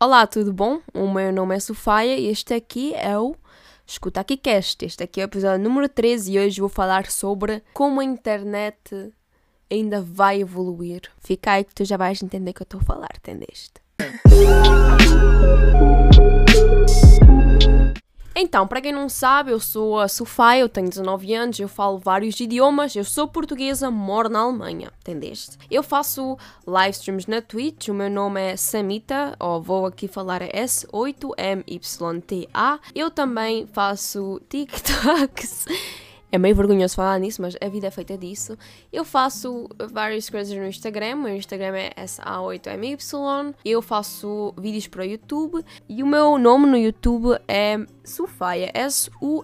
Olá, tudo bom? O meu nome é Sofia e este aqui é o Escuta Aqui Cast. Este aqui é o episódio número 13 e hoje vou falar sobre como a internet ainda vai evoluir. Fica aí que tu já vais entender o que eu estou a falar, entendeste? Então, para quem não sabe, eu sou a Sofia, eu tenho 19 anos, eu falo vários idiomas, eu sou portuguesa, moro na Alemanha, entendeste? Eu faço live streams na Twitch, o meu nome é Samita, ou vou aqui falar S8MYTA. Eu também faço TikToks. É meio vergonhoso falar nisso, mas a vida é feita disso. Eu faço várias coisas no Instagram. Meu Instagram é SA8MY. Eu faço vídeos para o YouTube. E o meu nome no YouTube é Sufaya. S-U-F-F-Y-A.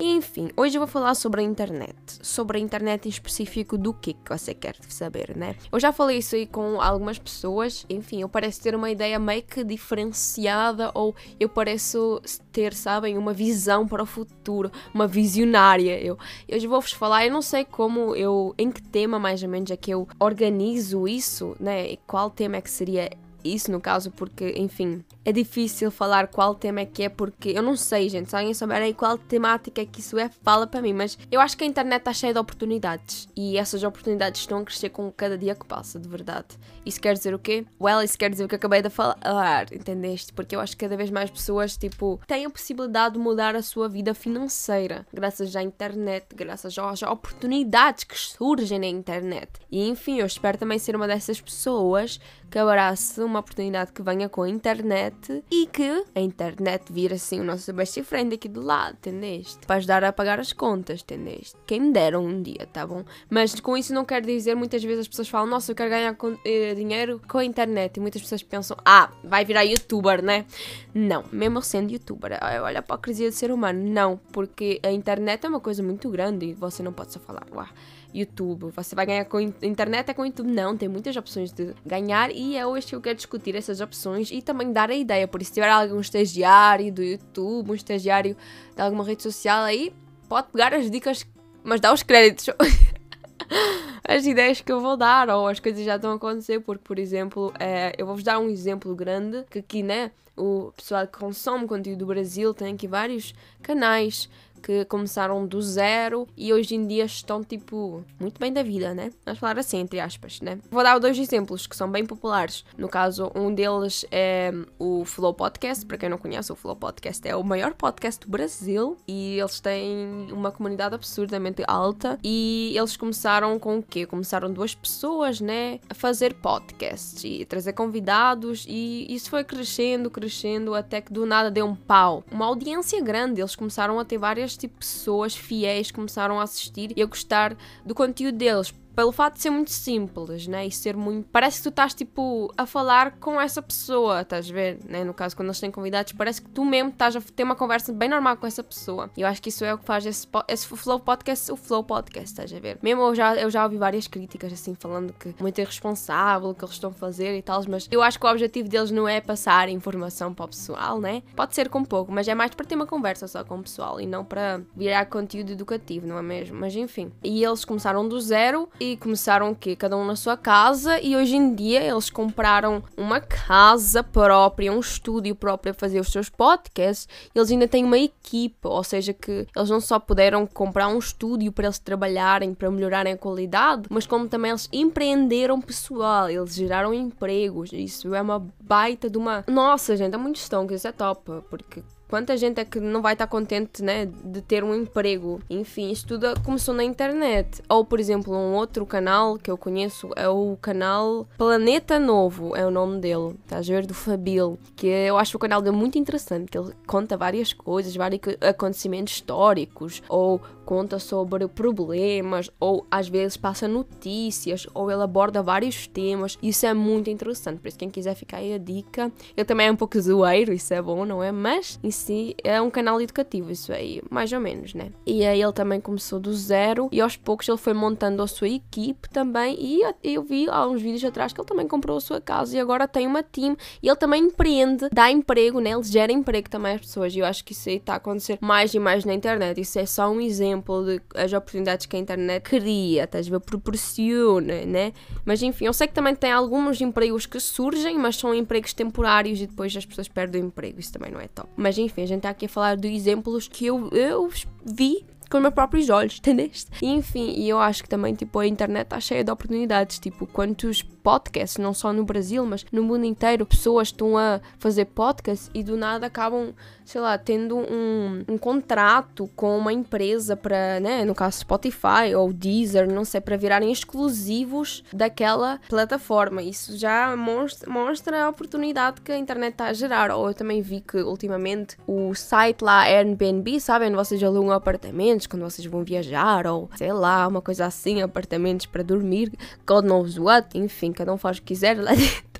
Enfim, hoje eu vou falar sobre a internet. Sobre a internet em específico do que que você quer saber, né? Eu já falei isso aí com algumas pessoas. Enfim, eu pareço ter uma ideia meio que diferenciada. Ou eu pareço ter, sabem, uma visão para o futuro. Uma visionária. Eu, eu vou-vos falar, eu não sei como eu, em que tema mais ou menos é que eu organizo isso, né? E qual tema é que seria isso no caso, porque, enfim, é difícil falar qual tema é que é, porque eu não sei, gente. Se alguém souber aí qual temática é que isso é, fala para mim. Mas eu acho que a internet está cheia de oportunidades e essas oportunidades estão a crescer com cada dia que passa, de verdade. Isso quer dizer o quê? Well, isso quer dizer o que acabei de falar, entendeste? Porque eu acho que cada vez mais pessoas, tipo, têm a possibilidade de mudar a sua vida financeira graças à internet, graças às oportunidades que surgem na internet. E enfim, eu espero também ser uma dessas pessoas que abrace uma oportunidade que venha com a internet e que a internet vira assim o nosso best friend aqui do lado, entendeste? Para ajudar a pagar as contas, entendeste? Quem me deram um dia, tá bom? Mas com isso não quer dizer, muitas vezes as pessoas falam, nossa, eu quero ganhar com, eh, dinheiro com a internet. E muitas pessoas pensam, ah, vai virar youtuber, né? Não, mesmo sendo youtuber, olha a hipocrisia do ser humano. Não, porque a internet é uma coisa muito grande e você não pode só falar, uau YouTube. Você vai ganhar com internet é com YouTube? Não, tem muitas opções de ganhar e é hoje que eu quero discutir essas opções e também dar a ideia. Por isso, se tiver algum estagiário do YouTube, um estagiário de alguma rede social aí, pode pegar as dicas, mas dá os créditos. as ideias que eu vou dar ou as coisas já estão a acontecer, porque, por exemplo, é, eu vou-vos dar um exemplo grande que aqui, né, o pessoal que consome conteúdo do Brasil tem aqui vários canais que começaram do zero e hoje em dia estão, tipo, muito bem da vida, né? Vamos falar assim, entre aspas, né? Vou dar dois exemplos que são bem populares. No caso, um deles é o Flow Podcast. Para quem não conhece, o Flow Podcast é o maior podcast do Brasil e eles têm uma comunidade absurdamente alta. E eles começaram com o quê? Começaram duas pessoas, né? A fazer podcasts e trazer convidados e isso foi crescendo, crescendo até que do nada deu um pau. Uma audiência grande. Eles começaram a ter várias tipo pessoas fiéis começaram a assistir e a gostar do conteúdo deles pelo fato de ser muito simples, né? E ser muito. Parece que tu estás tipo a falar com essa pessoa, estás a ver? Né? No caso, quando eles têm convidados, parece que tu mesmo estás a ter uma conversa bem normal com essa pessoa. E eu acho que isso é o que faz esse, esse Flow Podcast, o Flow Podcast, estás a ver? Mesmo eu já, eu já ouvi várias críticas assim, falando que muito irresponsável o que eles estão a fazer e tal, mas eu acho que o objetivo deles não é passar informação para o pessoal, né? Pode ser com pouco, mas é mais para ter uma conversa só com o pessoal e não para virar conteúdo educativo, não é mesmo? Mas enfim. E eles começaram do zero e começaram o quê? Cada um na sua casa e hoje em dia eles compraram uma casa própria, um estúdio próprio a fazer os seus podcasts. Eles ainda têm uma equipa, ou seja, que eles não só puderam comprar um estúdio para eles trabalharem, para melhorarem a qualidade, mas como também eles empreenderam pessoal, eles geraram empregos. Isso é uma baita de uma. Nossa, gente, é muito que isso é top, porque Quanta gente é que não vai estar contente, né, de ter um emprego? Enfim, isto tudo começou na internet. Ou, por exemplo, um outro canal que eu conheço é o canal Planeta Novo, é o nome dele. Estás a ver? Do Fabil. Que eu acho o canal dele muito interessante, que ele conta várias coisas, vários acontecimentos históricos, ou conta sobre problemas, ou às vezes passa notícias, ou ele aborda vários temas. Isso é muito interessante, por isso quem quiser ficar aí a dica. Ele também é um pouco zoeiro, isso é bom, não é? Mas si é um canal educativo, isso aí, mais ou menos, né? E aí ele também começou do zero e aos poucos ele foi montando a sua equipe também. E eu vi há uns vídeos atrás que ele também comprou a sua casa e agora tem uma team. E ele também empreende, dá emprego, né? Ele gera emprego também às pessoas. E eu acho que isso aí está a acontecer mais e mais na internet. Isso é só um exemplo exemplo de as oportunidades que a internet cria, estás a ver, proporciona, né? Mas enfim, eu sei que também tem alguns empregos que surgem, mas são empregos temporários e depois as pessoas perdem o emprego, isso também não é top. Mas enfim, a gente está aqui a falar de exemplos que eu, eu vi com os meus próprios olhos, entendeste? Enfim, e eu acho que também, tipo, a internet está cheia de oportunidades, tipo, quantos podcasts, não só no Brasil, mas no mundo inteiro, pessoas estão a fazer podcasts e do nada acabam, sei lá, tendo um, um contrato com uma empresa para, né, no caso Spotify ou Deezer, não sei, para virarem exclusivos daquela plataforma. Isso já mostra, mostra a oportunidade que a internet está a gerar. Ou eu também vi que ultimamente o site lá Airbnb, sabem, vocês alugam apartamentos quando vocês vão viajar ou sei lá, uma coisa assim, apartamentos para dormir, God knows what, enfim cada um faz o que quiser lá dentro.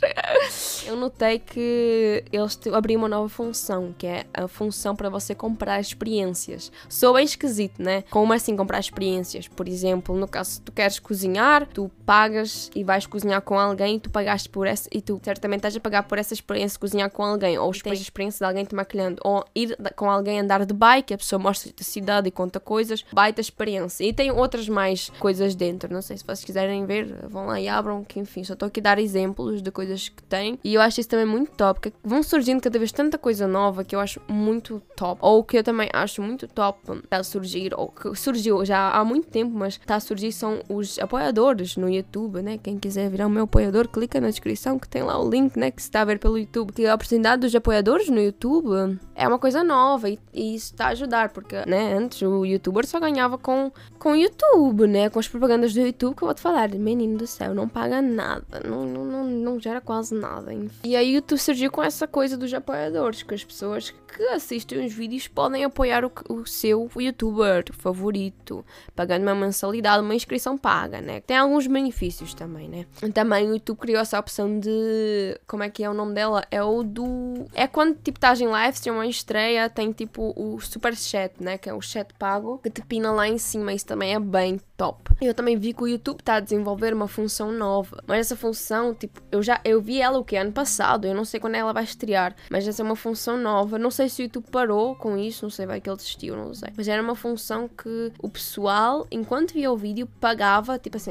Eu notei que eles abriram uma nova função, que é a função para você comprar experiências. Sou bem esquisito, né? Como assim comprar experiências? Por exemplo, no caso, se tu queres cozinhar, tu pagas e vais cozinhar com alguém, tu pagaste por essa, e tu certamente estás a pagar por essa experiência de cozinhar com alguém, ou tens a experiência de alguém te maquilhando, ou ir com alguém andar de bike, a pessoa mostra a cidade e conta coisas, baita experiência. E tem outras mais coisas dentro, não sei se vocês quiserem ver, vão lá e abram, que enfim, só estou aqui a dar exemplos de coisas que tem. E eu acho isso também muito top, porque vão surgindo cada vez tanta coisa nova que eu acho muito top. Ou que eu também acho muito top está a surgir, ou que surgiu já há muito tempo, mas está a surgir são os apoiadores no YouTube, né? Quem quiser virar o meu apoiador, clica na descrição que tem lá o link, né? Que se está a ver pelo YouTube. Que a oportunidade dos apoiadores no YouTube é uma coisa nova e, e isso está a ajudar, porque, né? Antes o youtuber só ganhava com, com o YouTube, né? Com as propagandas do YouTube que eu vou te falar, menino do céu, não paga nada, não, não, não, não gera quase nada. E aí YouTube surgiu com essa coisa dos apoiadores, que as pessoas que assistem os vídeos podem apoiar o, o seu youtuber favorito, pagando uma mensalidade, uma inscrição paga, né? Tem alguns benefícios também, né? Também o YouTube criou essa opção de. Como é que é o nome dela? É o do. É quando tipo estás em live, se uma estreia, tem tipo o super chat, né? Que é o chat pago, que te pina lá em cima. Isso também é bem top. Eu também vi que o YouTube está a desenvolver uma função nova, mas essa função, tipo, eu já eu vi ela o que ano passado, eu não sei quando ela vai estrear, mas essa é uma função nova. Não sei se o YouTube parou com isso, não sei, vai que ele desistiu, não sei. Mas era uma função que o pessoal, enquanto via o vídeo, pagava, tipo assim,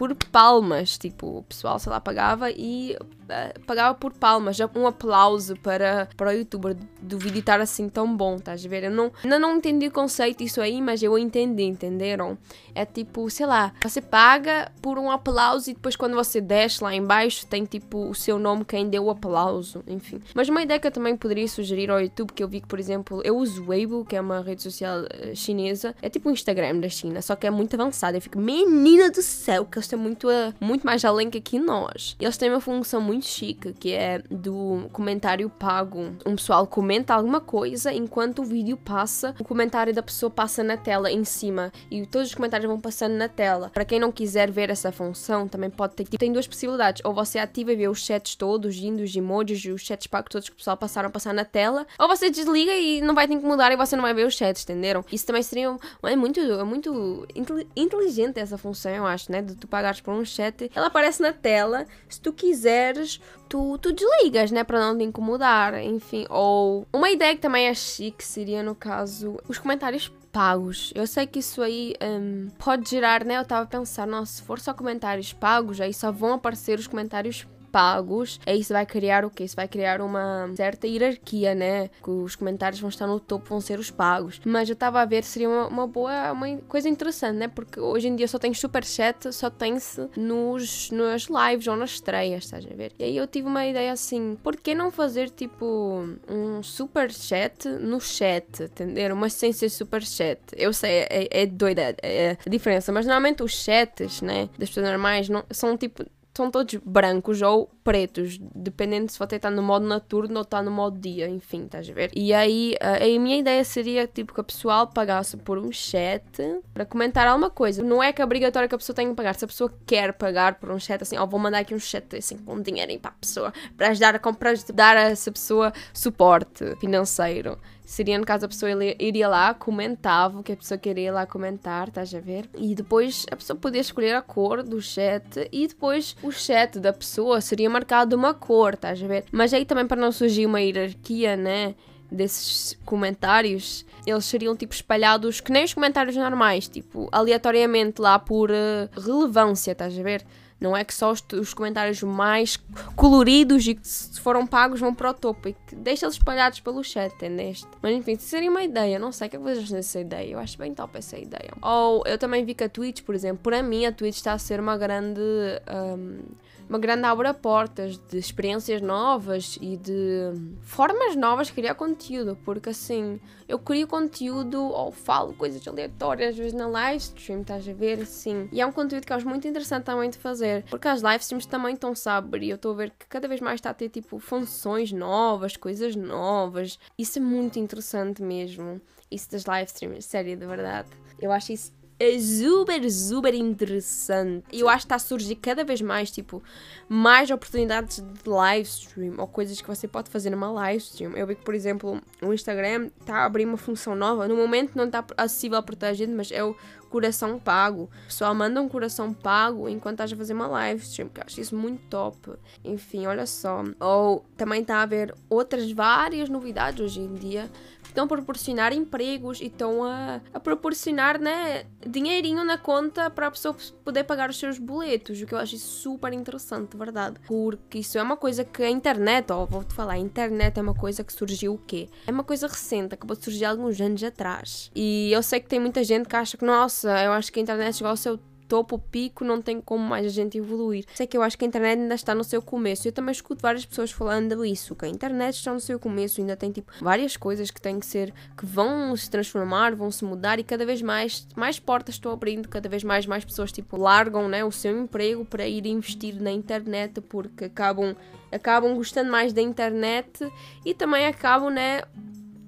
por palmas. Tipo, o pessoal, sei lá, pagava e uh, pagava por palmas, um aplauso para, para o youtuber do vídeo estar assim tão bom, estás a ver? Eu não, ainda não entendi o conceito isso aí, mas eu entendi, entenderam? É tipo, sei lá, você paga por um aplauso e depois quando você desce lá embaixo tem tipo o seu nome, quem deu o aplauso, enfim. Mas uma ideia que eu também poderia sugerir ao YouTube, que eu vi que, por exemplo, eu uso Weibo, que é uma rede social uh, chinesa, é tipo o Instagram da China, só que é muito avançado. Eu fico, menina do céu, que eles estão muito, uh, muito mais além que aqui nós. Eles têm uma função muito chique, que é do comentário pago. Um pessoal comenta alguma coisa enquanto o vídeo passa, o comentário da pessoa passa na tela em cima e todos os comentários vão passando na tela. Para quem não quiser ver essa função, também pode ter. Tem duas possibilidades. Ou você ativa e vê os chats todos, os emojis e os chats pagos todos que o pessoal passaram a passar na tela. Ou você desliga e não vai ter que mudar e você não vai ver os chats, entenderam? Isso também seria. É muito, é muito inteligente essa função, eu acho, né? De tu pagares por um chat. Ela aparece na tela. Se tu quiseres tu, tu desligas, né? Para não te incomodar, enfim. Ou uma ideia que também é chique seria, no caso, os comentários pagos. Eu sei que isso aí um, pode gerar, né? Eu tava a pensar, nossa, se for só comentários pagos, aí só vão aparecer os comentários pagos, é isso vai criar o quê? Isso vai criar uma certa hierarquia, né? Que os comentários vão estar no topo, vão ser os pagos. Mas eu estava a ver, seria uma, uma, boa, uma coisa interessante, né? Porque hoje em dia só tem superchat, só tem-se nos, nas lives ou nas estreias, estás a ver? E aí eu tive uma ideia assim, por que não fazer tipo um superchat no chat, entender? Sem ser superchat. Eu sei, é, é doida é a diferença, mas normalmente os chats, né, das pessoas normais não, são tipo são todos brancos ou pretos, dependendo se você está no modo noturno ou está no modo dia, enfim, estás a ver? E aí, eh, a minha ideia seria tipo que o pessoal pagasse por um chat para comentar alguma coisa. Não é que é obrigatório que a pessoa tenha que pagar. Se a pessoa quer pagar por um chat, assim, ó, oh, vou mandar aqui um chat assim com dinheiro para a pessoa, para ajudar a comprar, dar a essa pessoa suporte financeiro seria no caso a pessoa iria lá, comentava o que a pessoa queria lá comentar, estás a ver? E depois a pessoa podia escolher a cor do chat e depois o chat da pessoa seria marcado uma cor, estás a ver? Mas aí também para não surgir uma hierarquia, né? desses comentários, eles seriam tipo espalhados que nem os comentários normais, tipo aleatoriamente lá por uh, relevância, estás a ver? Não é que só os, os, comentários mais coloridos e que se foram pagos vão para o topo e que deixa-los espalhados pelo chat, entendeste? Mas enfim, seria uma ideia, não sei o que é que vocês acham dessa ideia. Eu acho bem top essa ideia. Ou eu também vi que a Twitch, por exemplo, para mim a Twitch está a ser uma grande. Um, uma grande abre-portas de experiências novas e de formas novas de criar conteúdo, porque assim, eu crio conteúdo ou falo coisas aleatórias às vezes na live stream, estás a ver? Assim, e é um conteúdo que eu acho muito interessante também de fazer, porque as live streams também estão saber e eu estou a ver que cada vez mais está a ter tipo funções novas, coisas novas. Isso é muito interessante mesmo. Isso das live streams, sério, de verdade. Eu acho isso é super, super interessante. E eu acho que está a surgir cada vez mais, tipo, mais oportunidades de live stream ou coisas que você pode fazer numa live stream. Eu vi que, por exemplo, o Instagram está a abrir uma função nova. No momento não está acessível para toda a gente, mas é o coração pago. O pessoal manda um coração pago enquanto estás a fazer uma live stream, que eu acho isso muito top. Enfim, olha só. Ou também está a haver outras várias novidades hoje em dia estão a proporcionar empregos e estão a, a proporcionar né, dinheirinho na conta para a pessoa poder pagar os seus boletos, o que eu acho super interessante, de verdade. Porque isso é uma coisa que a internet, ó, vou-te falar, a internet é uma coisa que surgiu o quê? É uma coisa recente, acabou de surgir alguns anos atrás. E eu sei que tem muita gente que acha que, nossa, eu acho que a internet chegou ao seu topo, pico, não tem como mais a gente evoluir. Sei que eu acho que a internet ainda está no seu começo. Eu também escuto várias pessoas falando isso, que a internet está no seu começo, ainda tem tipo várias coisas que têm que ser, que vão se transformar, vão se mudar e cada vez mais, mais portas estão abrindo, cada vez mais, mais pessoas tipo largam, né, o seu emprego para ir investir na internet porque acabam, acabam gostando mais da internet e também acabam, né,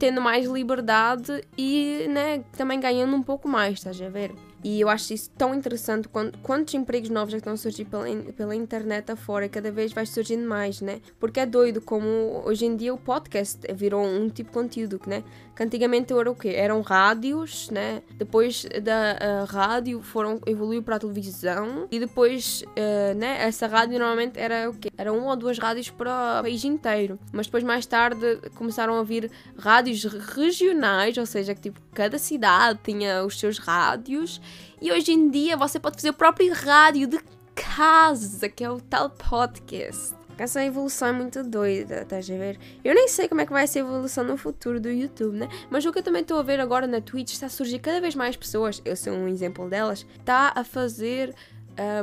tendo mais liberdade e, né, também ganhando um pouco mais, estás a ver? E eu acho isso tão interessante. Quando, quantos empregos novos é estão a surgir pela, pela internet afora? Cada vez vai surgindo mais, né? Porque é doido como hoje em dia o podcast virou um tipo de conteúdo, né? Que antigamente era o quê? Eram rádios, né? Depois da rádio foram evoluiu para a televisão e depois, uh, né? Essa rádio normalmente era o quê? Era uma ou duas rádios para o país inteiro. Mas depois mais tarde começaram a vir rádios regionais, ou seja, que tipo cada cidade tinha os seus rádios e hoje em dia você pode fazer o próprio rádio de casa, que é o tal podcast. Essa evolução é muito doida, estás a ver? Eu nem sei como é que vai ser a evolução no futuro do YouTube, né? Mas o que eu também estou a ver agora na Twitch está a surgir cada vez mais pessoas, eu sou um exemplo delas, está a fazer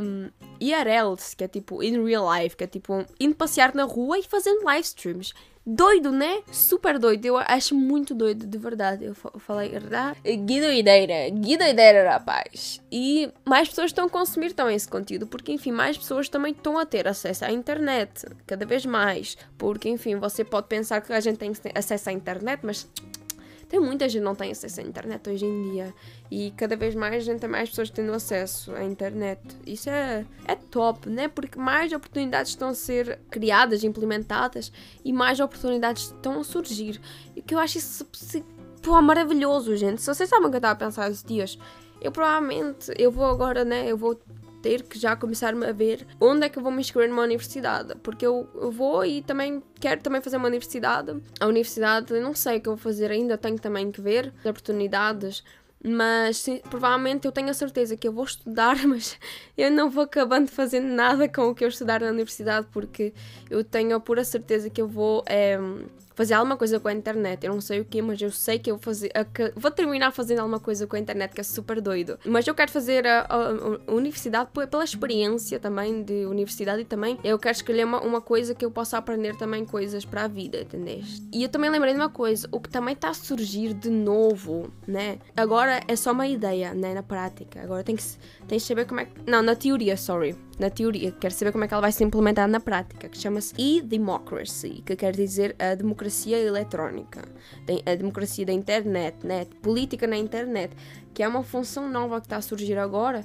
um, IRLs, que é tipo in real life, que é tipo indo passear na rua e fazendo live streams. Doido, né? Super doido. Eu acho muito doido, de verdade. Eu falei, verdade? Que doideira, que rapaz. E mais pessoas estão a consumir também esse conteúdo, porque, enfim, mais pessoas também estão a ter acesso à internet, cada vez mais. Porque, enfim, você pode pensar que a gente tem acesso à internet, mas tem muita gente que não tem acesso à internet hoje em dia. E cada vez mais gente tem mais pessoas tendo acesso à internet. Isso é, é top, né? Porque mais oportunidades estão a ser criadas, implementadas e mais oportunidades estão a surgir. E que eu acho isso pô, maravilhoso, gente. Se vocês sabem o que eu estava a pensar esses dias, eu provavelmente eu vou agora, né? Eu vou ter que já começar-me a ver onde é que eu vou me inscrever numa universidade. Porque eu, eu vou e também quero também fazer uma universidade. A universidade, não sei o que eu vou fazer ainda, tenho também que ver as oportunidades. Mas sim, provavelmente eu tenho a certeza que eu vou estudar, mas eu não vou acabando fazendo nada com o que eu estudar na universidade, porque eu tenho a pura certeza que eu vou é, fazer alguma coisa com a internet. Eu não sei o que, mas eu sei que eu vou fazer. vou terminar fazendo alguma coisa com a internet que é super doido. Mas eu quero fazer a, a, a universidade pela experiência também de universidade e também eu quero escolher uma, uma coisa que eu possa aprender também coisas para a vida, entendeste? E eu também lembrei de uma coisa, o que também está a surgir de novo, né? Agora é só uma ideia, né? Na prática. Agora tem que, tem que saber como é que. Não, na teoria, sorry na teoria, quero saber como é que ela vai ser implementada na prática, que chama-se e-democracy, que quer dizer a democracia eletrónica, a democracia da internet, né? política na internet, que é uma função nova que está a surgir agora,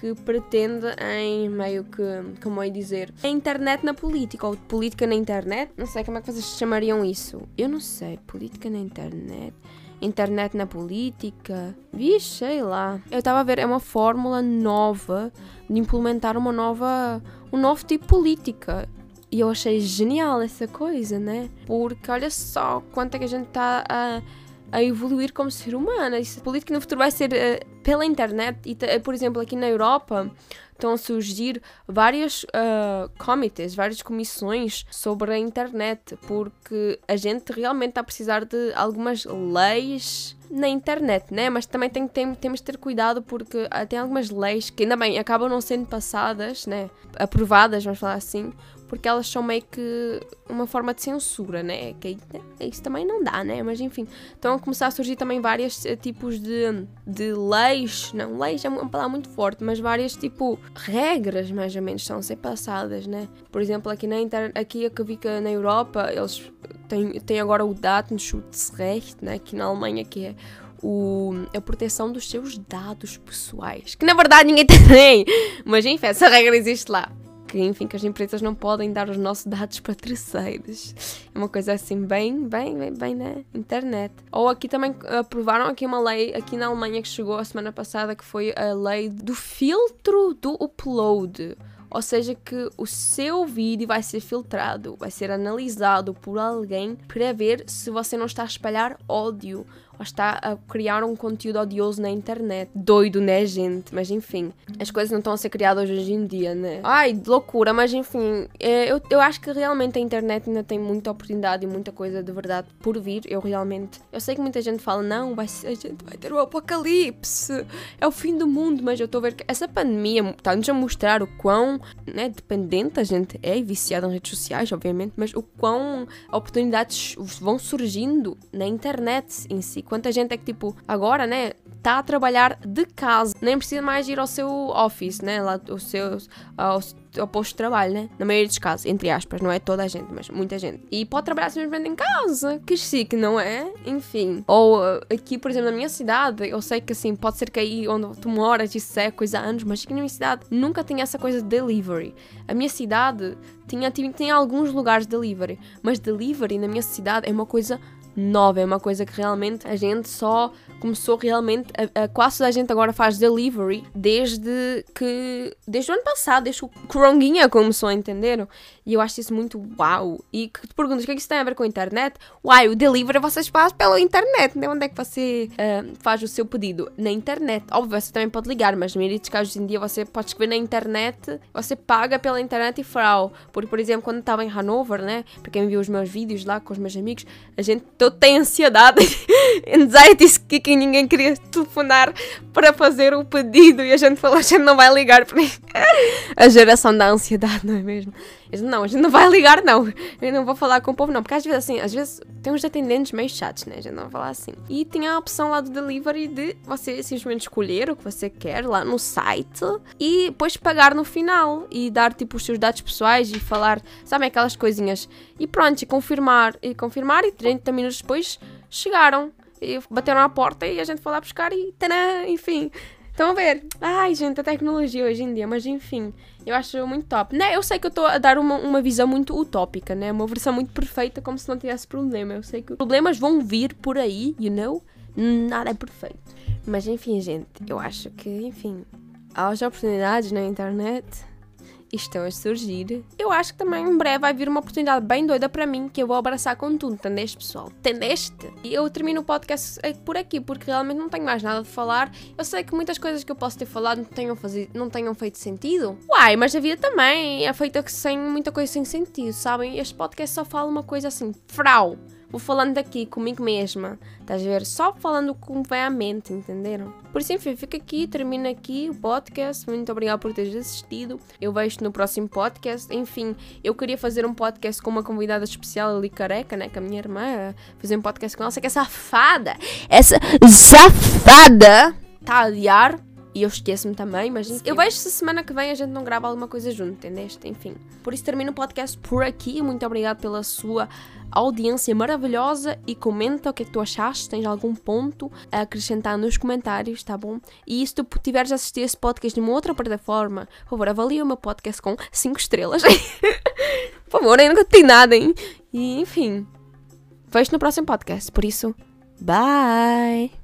que pretende em meio que, como é dizer, a internet na política, ou política na internet, não sei como é que vocês chamariam isso. Eu não sei, política na internet internet na política. Vixe, sei lá. Eu estava a ver, é uma fórmula nova de implementar uma nova, um novo tipo de política. E eu achei genial essa coisa, né? Porque olha só quanto é que a gente está a, a evoluir como ser humano. Isso, política no futuro vai ser uh, pela internet. E, por exemplo, aqui na Europa estão a surgir vários uh, comitês, várias comissões sobre a internet, porque a gente realmente está a precisar de algumas leis na internet, né? Mas também tem, tem, temos de ter cuidado porque tem algumas leis que ainda bem acabam não sendo passadas, né? Aprovadas, vamos falar assim, porque elas são meio que uma forma de censura, né? Que né? isso também não dá, né? Mas enfim, estão a começar a surgir também vários eh, tipos de, de leis, não, leis é uma palavra muito forte, mas várias tipo regras mais ou menos estão a ser passadas, né? Por exemplo, aqui na internet, aqui a que vi que na Europa eles têm, têm agora o Datenschutzrecht, né? Aqui na Alemanha que é o, a proteção dos seus dados pessoais. Que na verdade ninguém tem, mas enfim, essa regra existe lá que, enfim, que as empresas não podem dar os nossos dados para terceiros. É uma coisa assim bem, bem, bem, bem na internet. Ou aqui também aprovaram aqui uma lei aqui na Alemanha que chegou a semana passada que foi a lei do filtro do upload. Ou seja, que o seu vídeo vai ser filtrado, vai ser analisado por alguém para ver se você não está a espalhar ódio está a criar um conteúdo odioso na internet. Doido, né, gente? Mas enfim, as coisas não estão a ser criadas hoje em dia, né? Ai, loucura, mas enfim, é, eu, eu acho que realmente a internet ainda tem muita oportunidade e muita coisa de verdade por vir. Eu realmente. Eu sei que muita gente fala, não, vai, a gente vai ter o apocalipse, é o fim do mundo, mas eu estou a ver que essa pandemia está-nos a mostrar o quão né, dependente a gente é e viciada em redes sociais, obviamente, mas o quão oportunidades vão surgindo na internet em si Quanta gente é que, tipo, agora, né, está a trabalhar de casa, nem precisa mais ir ao seu office, né, lá, o seu, ao, ao posto de trabalho, né, na maioria dos casos, entre aspas, não é toda a gente, mas muita gente. E pode trabalhar simplesmente em casa, que chique, não é? Enfim. Ou uh, aqui, por exemplo, na minha cidade, eu sei que assim, pode ser que aí onde tu moras, isso é coisa há anos, mas aqui na minha cidade nunca tinha essa coisa de delivery. A minha cidade tinha, tinha, tinha alguns lugares de delivery, mas delivery na minha cidade é uma coisa nova, é uma coisa que realmente a gente só começou realmente, a, a, quase toda a gente agora faz delivery desde que, desde o ano passado, desde que o Coronguinha começou a entender. E eu acho isso muito uau. E que te perguntas o que é que isso tem a ver com a internet? Uai, o delivery vocês fazem pela internet, né? Onde é que você uh, faz o seu pedido? Na internet. Óbvio, você também pode ligar, mas na maioria dos casos hoje em dia você pode escrever na internet, você paga pela internet e frau. Porque, por exemplo, quando estava em Hanover, né? Para quem viu os meus vídeos lá com os meus amigos, a gente todo tem ansiedade, anxiety que ninguém queria telefonar para fazer o pedido e a gente falou, a gente não vai ligar para a geração da ansiedade, não é mesmo? não, a gente não vai ligar, não. Eu não vou falar com o povo, não. Porque às vezes, assim, às vezes tem uns atendentes meio chatos, né? A gente não vai falar assim. E tem a opção lá do delivery de você simplesmente escolher o que você quer lá no site e depois pagar no final e dar tipo os seus dados pessoais e falar, sabe, aquelas coisinhas. E pronto, e confirmar, e confirmar e 30 minutos depois chegaram. E bateram à porta e a gente foi lá buscar e tanã, enfim. Estão a ver? Ai, gente, a tecnologia hoje em dia, mas enfim, eu acho muito top. Né? Eu sei que eu estou a dar uma, uma visão muito utópica, né? Uma versão muito perfeita, como se não tivesse problema. Eu sei que problemas vão vir por aí, you know? Nada é perfeito. Mas enfim, gente, eu acho que, enfim, há oportunidades na internet estão a surgir. Eu acho que também em breve vai vir uma oportunidade bem doida para mim que eu vou abraçar com tudo, entendeste, pessoal? Entendeste? E eu termino o podcast por aqui porque realmente não tenho mais nada de falar. Eu sei que muitas coisas que eu posso ter falado não tenham, fazido, não tenham feito sentido. Uai, mas a vida também é feita sem muita coisa sem sentido, sabem? Este podcast só fala uma coisa assim, frau vou falando daqui comigo mesma, estás a ver? Só falando como vai à mente, entenderam? Por isso, enfim, fica aqui, termina aqui o podcast. Muito obrigada por teres assistido. Eu vejo-te no próximo podcast. Enfim, eu queria fazer um podcast com uma convidada especial ali, careca, né? Com a minha irmã, fazer um podcast com ela. Só que essa safada, essa safada, está a adiar e eu esqueço-me também, mas eu vejo se semana que vem a gente não grava alguma coisa junto, entendeste? Enfim. Por isso termino o podcast por aqui. Muito obrigado pela sua audiência maravilhosa e comenta o que é que tu achaste, tens algum ponto a acrescentar nos comentários, tá bom? E se tu tiveres a assistir esse podcast numa outra plataforma, por favor, avalie o meu podcast com 5 estrelas. por favor, eu nunca tenho nada, hein? E enfim, vejo no próximo podcast. Por isso, bye!